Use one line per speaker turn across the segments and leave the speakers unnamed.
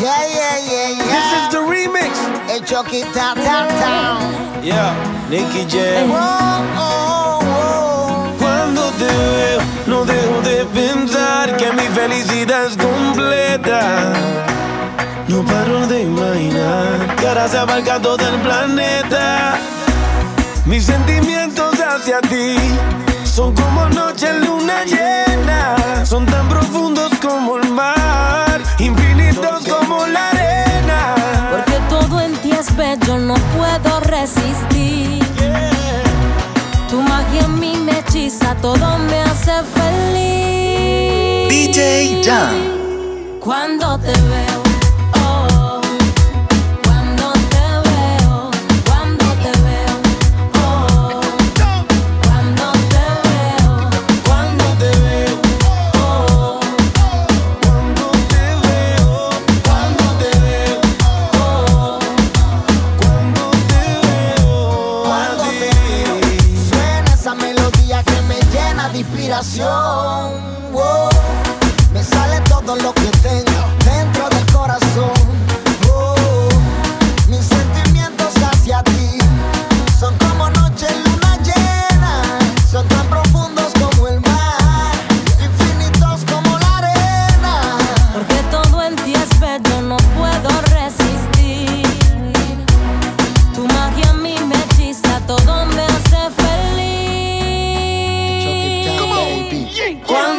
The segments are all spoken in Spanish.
Yeah, yeah, yeah, yeah.
This is the remix.
El Chucky Town, Town, Town.
Yeah, Nicky Jam.
Oh, oh, oh.
Cuando te veo, no dejo de pensar que mi felicidad es completa. No paro de imaginar que ahora se abarca todo el planeta. Mis sentimientos hacia ti son como noche en luna llena. Son tan profundos como el mar, como la arena.
Porque todo en ti es bello, no puedo resistir. Tu magia en mí me hechiza, todo me hace feliz.
DJ Jam.
Cuando te veo. Feliz.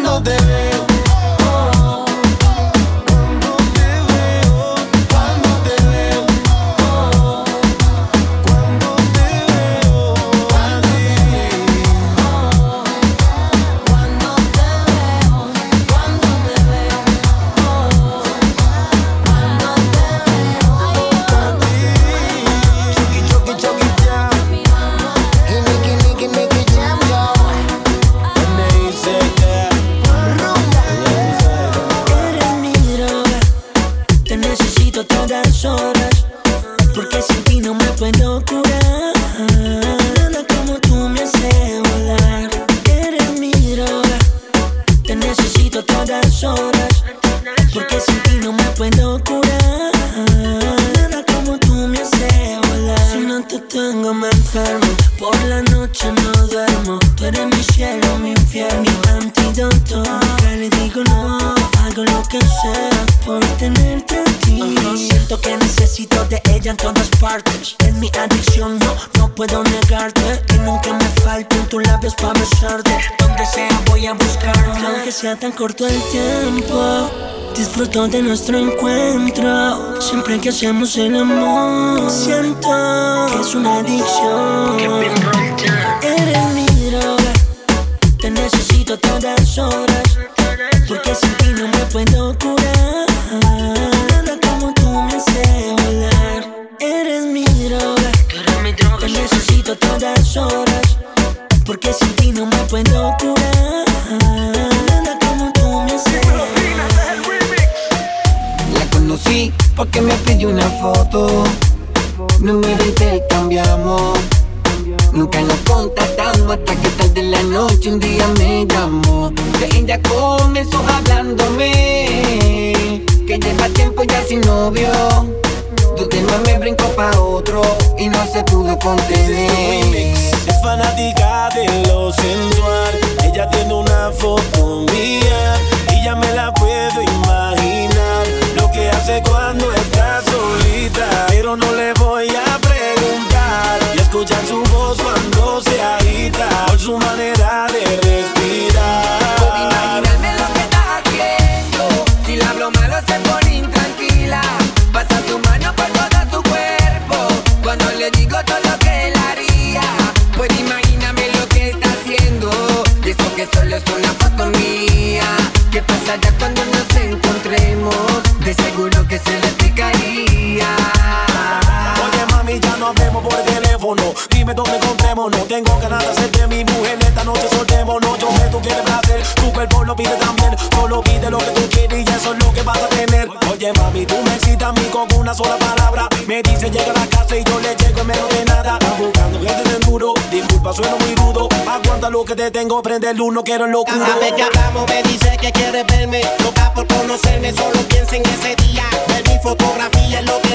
De nuestro encuentro. Siempre que hacemos el amor Siento que es una adicción. Eres mi droga. Te necesito todas horas Porque sin ti no me puedo curar. Nada como tú me hace volar. Eres mi droga. Te necesito todas horas Porque sin ti no me puedo curar
conocí porque me pidió una foto. Número intercambiamos. Nunca nos contactamos hasta que tarde en la noche un día me llamó. Que ella comenzó hablándome. Que lleva tiempo ya sin novio. Tu tema me brincó pa' otro y no se pudo contener.
Es fanática de lo sensual. Ella tiene una foto mía y ya me la puedo imaginar. Cuando está solita. Pero no le voy a preguntar. Y escuchar su voz cuando se agita. Por su manera de respirar.
Puedo imaginarme lo que está haciendo. Si la hablo malo se pone intranquila. Pasa su mano por todo su cuerpo. Cuando le digo todo lo que él haría. Puedo imaginarme lo que está haciendo. Y eso que solo es una foto mía. ¿Qué pasará cuando
Dime dónde encontrémonos. Tengo ganas de hacerte mi mujer Esta noche soltémonos. Yo sé tú quieres placer Tu cuerpo lo pide también. Solo pide lo que tú quieres Y eso es lo que vas a tener. Oye mami, tú me excitas a mí con una sola palabra. Me dice llega a la casa y yo le llego en menos de nada Estás buscando gente en duro. Disculpa, sueno muy rudo. Aguanta lo que te tengo Prende el luz, no quiero el locura.
Cada vez que hablamos me dice que quiere verme. Loca por conocerme, solo piensa en ese día. Ver mi foto fotografía es lo que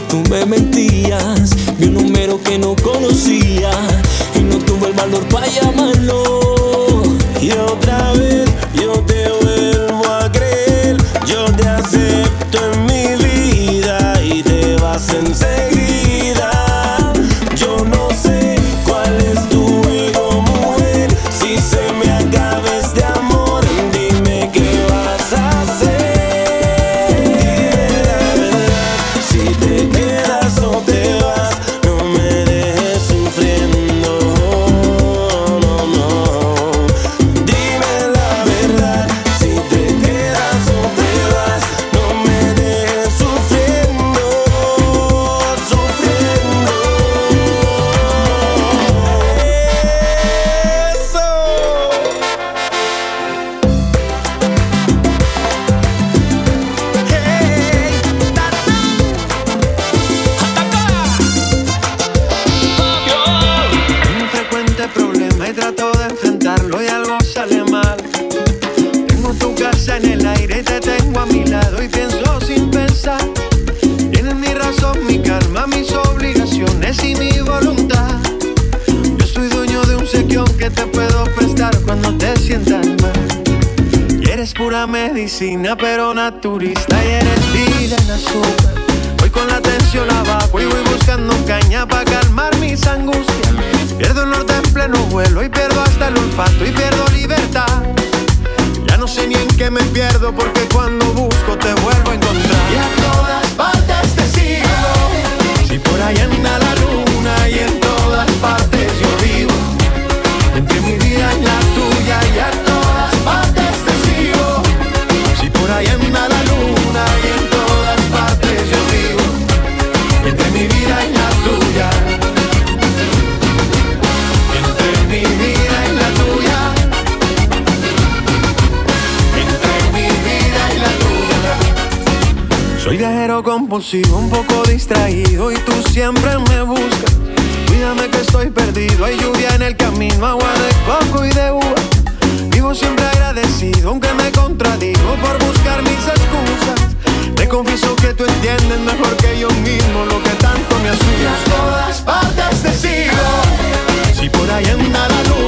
que
tú
me
mentías. Vi un número que no conocía y no tuve el valor para llamarlo.
Y otra vez yo te vuelvo a creer, yo te acepto en mi vida y te vas a
enseguida. sin. consigo un poco distraído y tú siempre me buscas. Cuídame que estoy perdido, hay lluvia en el camino, agua de coco y de uva. Vivo siempre agradecido, aunque me contradigo por buscar mis excusas. Te confieso que tú entiendes mejor que yo mismo lo que tanto me asusta. todas partes te sigo, si por ahí anda la
luz.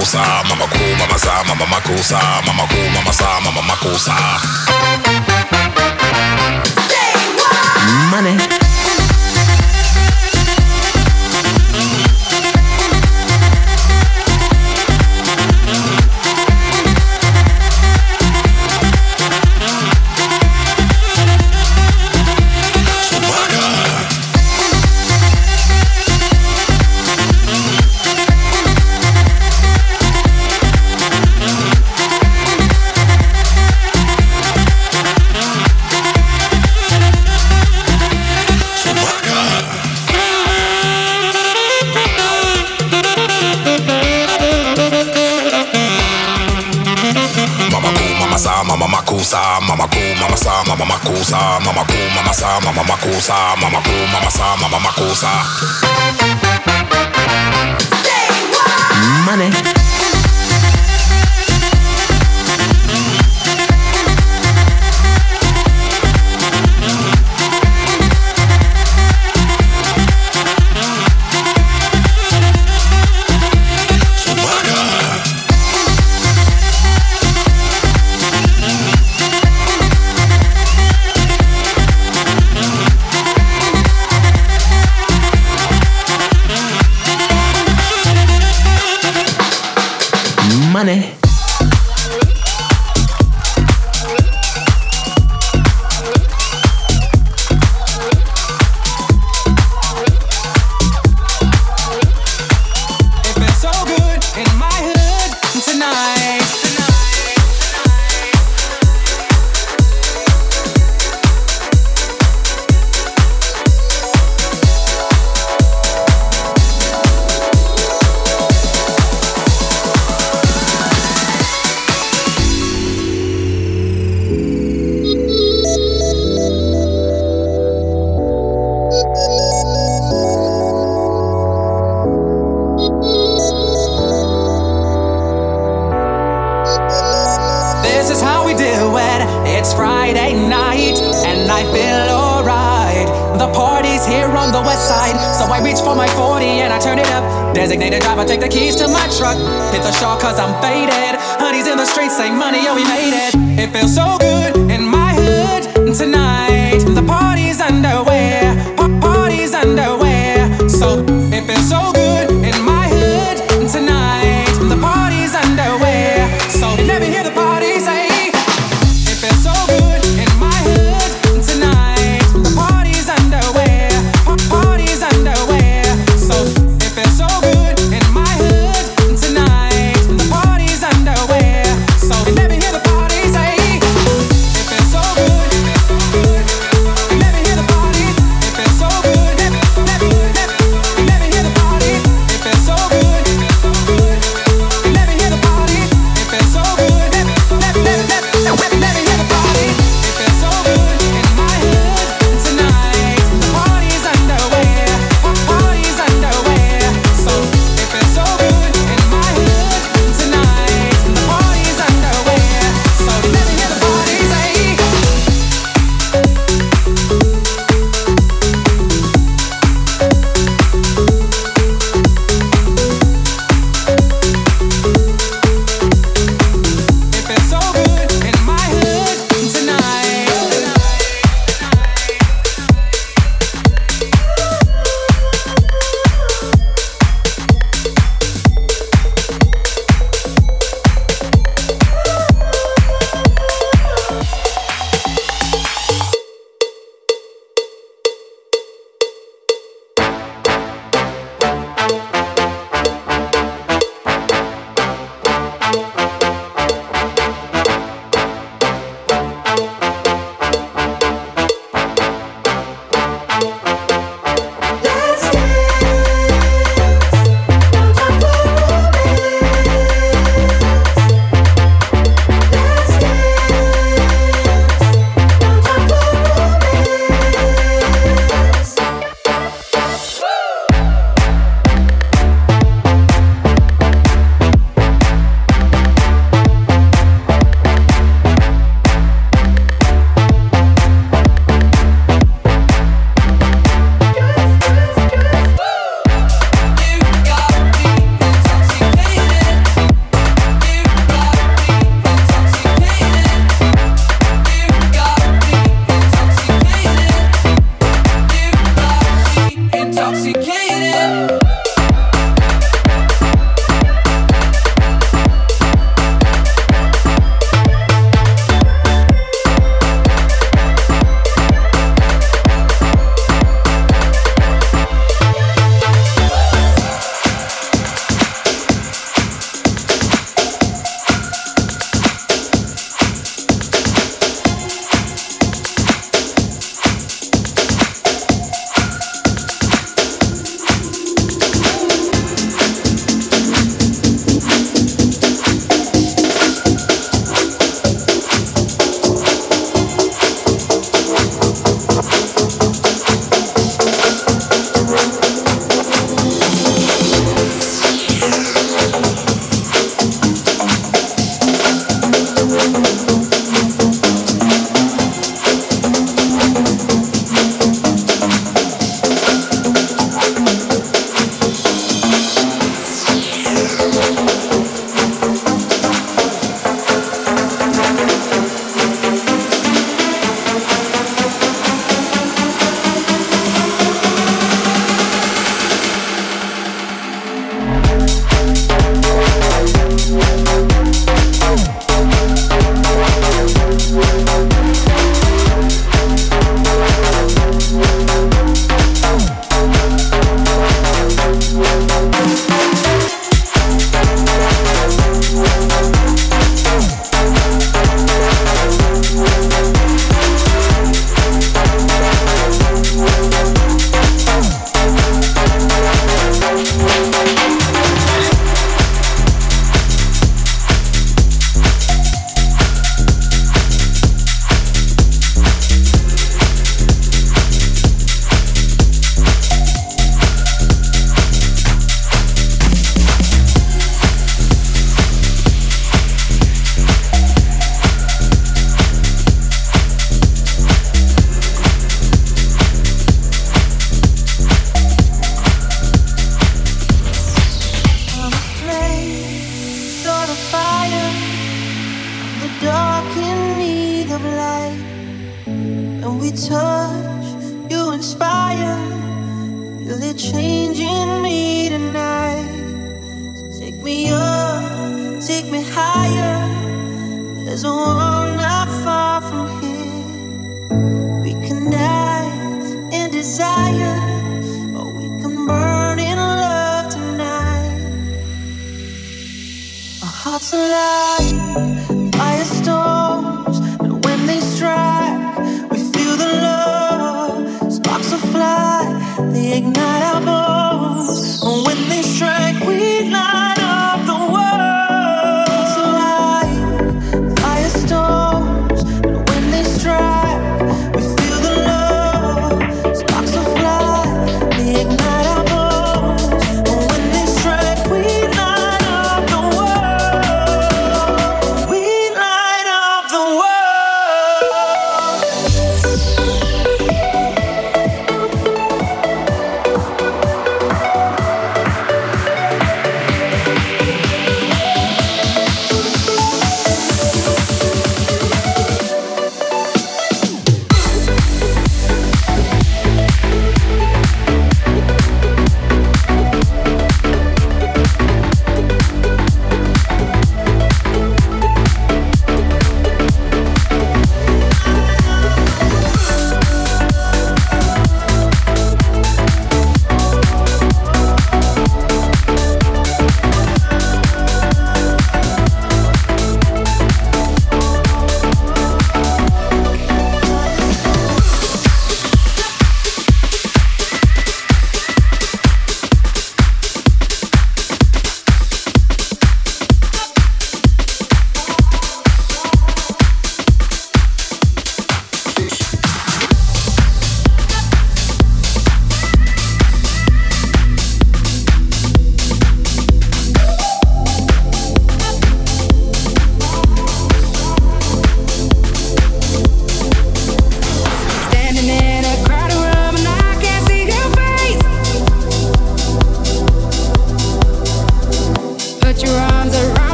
mama
cool, mama sa, mama cool sa, mama cool, mama sa, mama cool sa. cosa, mama cool, mama sa, mama
makosa. reach for my 40 and I turn it up. Designated driver, take the keys to my truck. Hit the shawl cause I'm faded. Honey's in the streets, say money, oh, we made it. It feels so good in my hood tonight. The party's underway.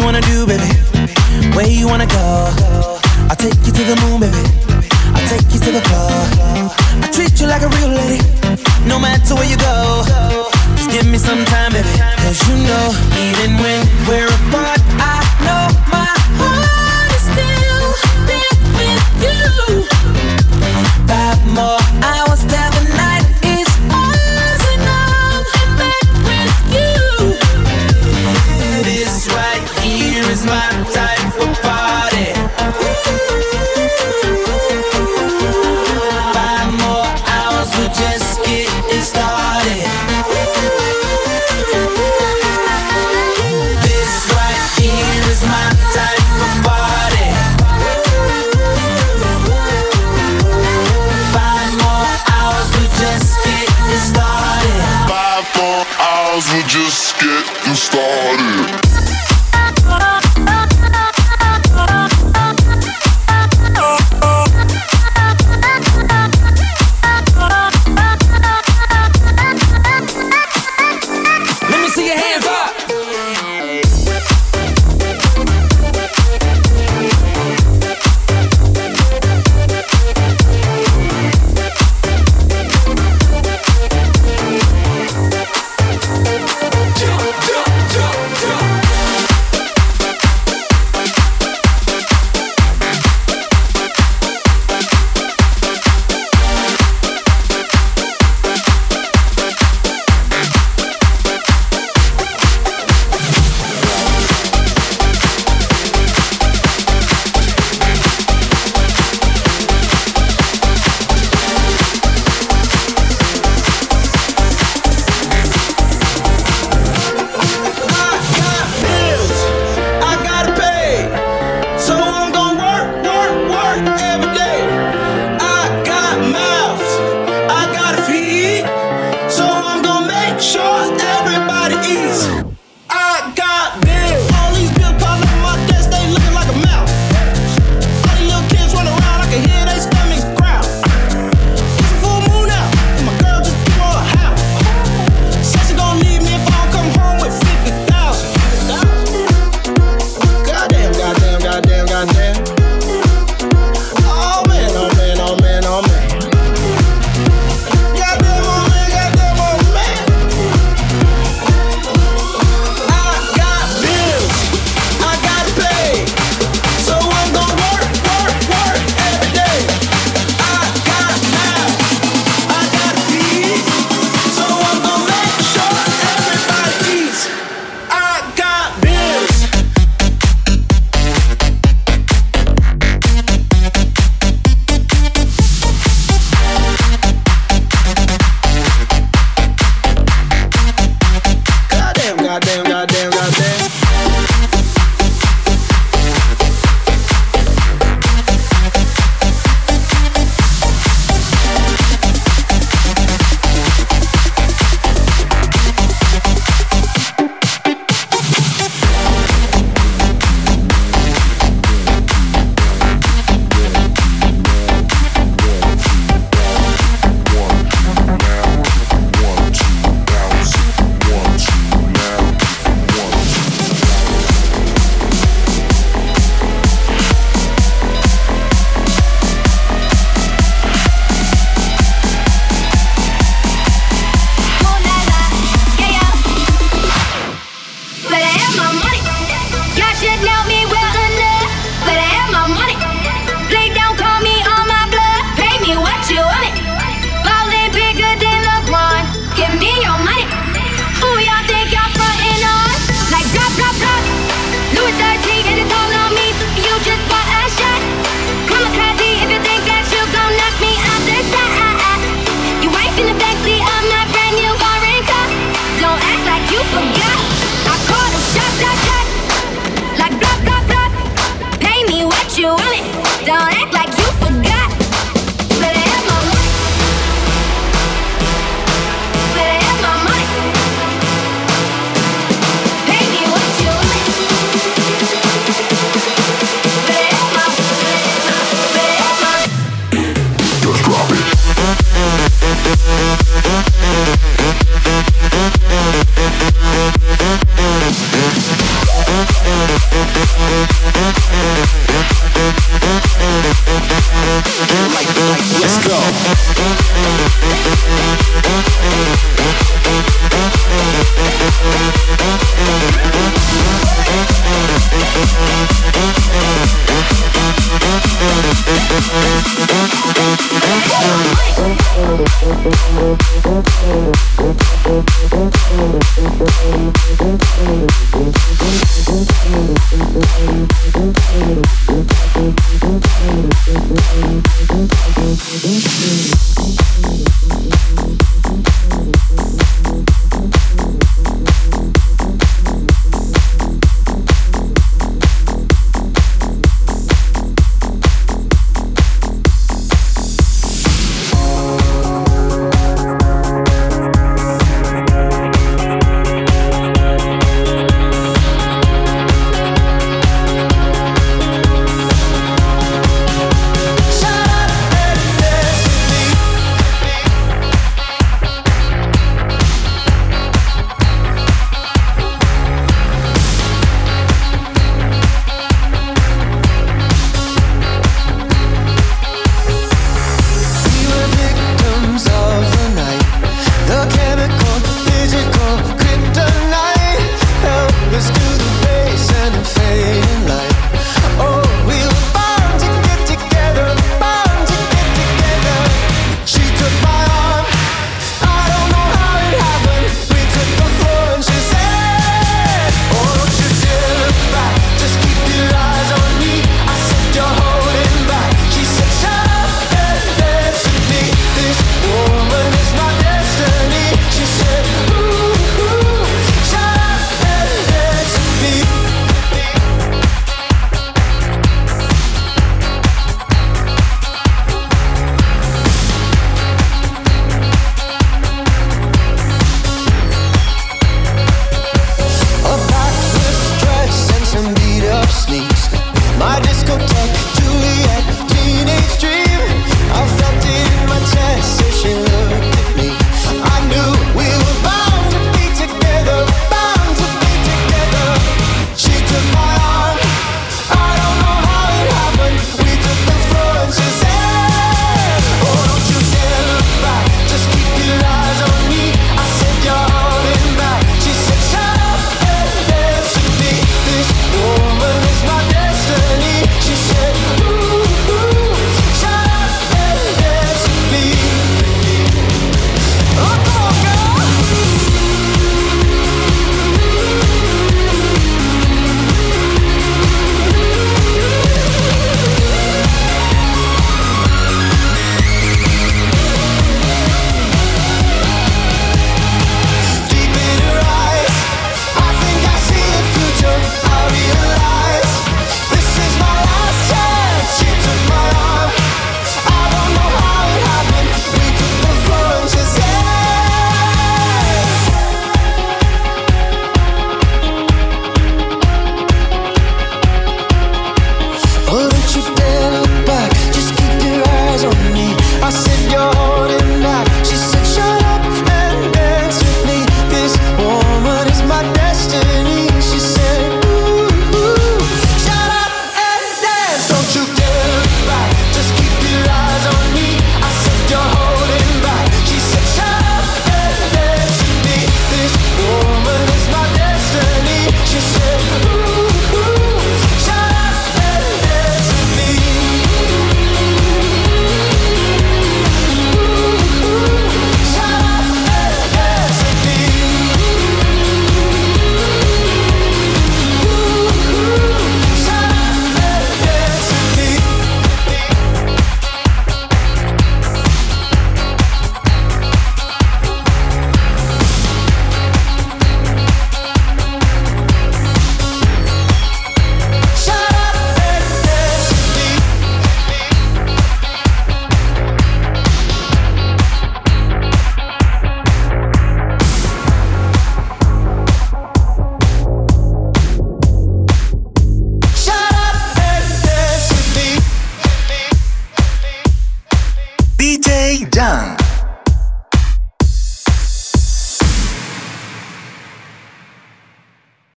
you
wanna
do, baby? Where you wanna go? I'll take you to the moon, baby. I'll take you to the floor. I treat you like a real lady, no matter where you go. Just give me some time, baby. Cause you know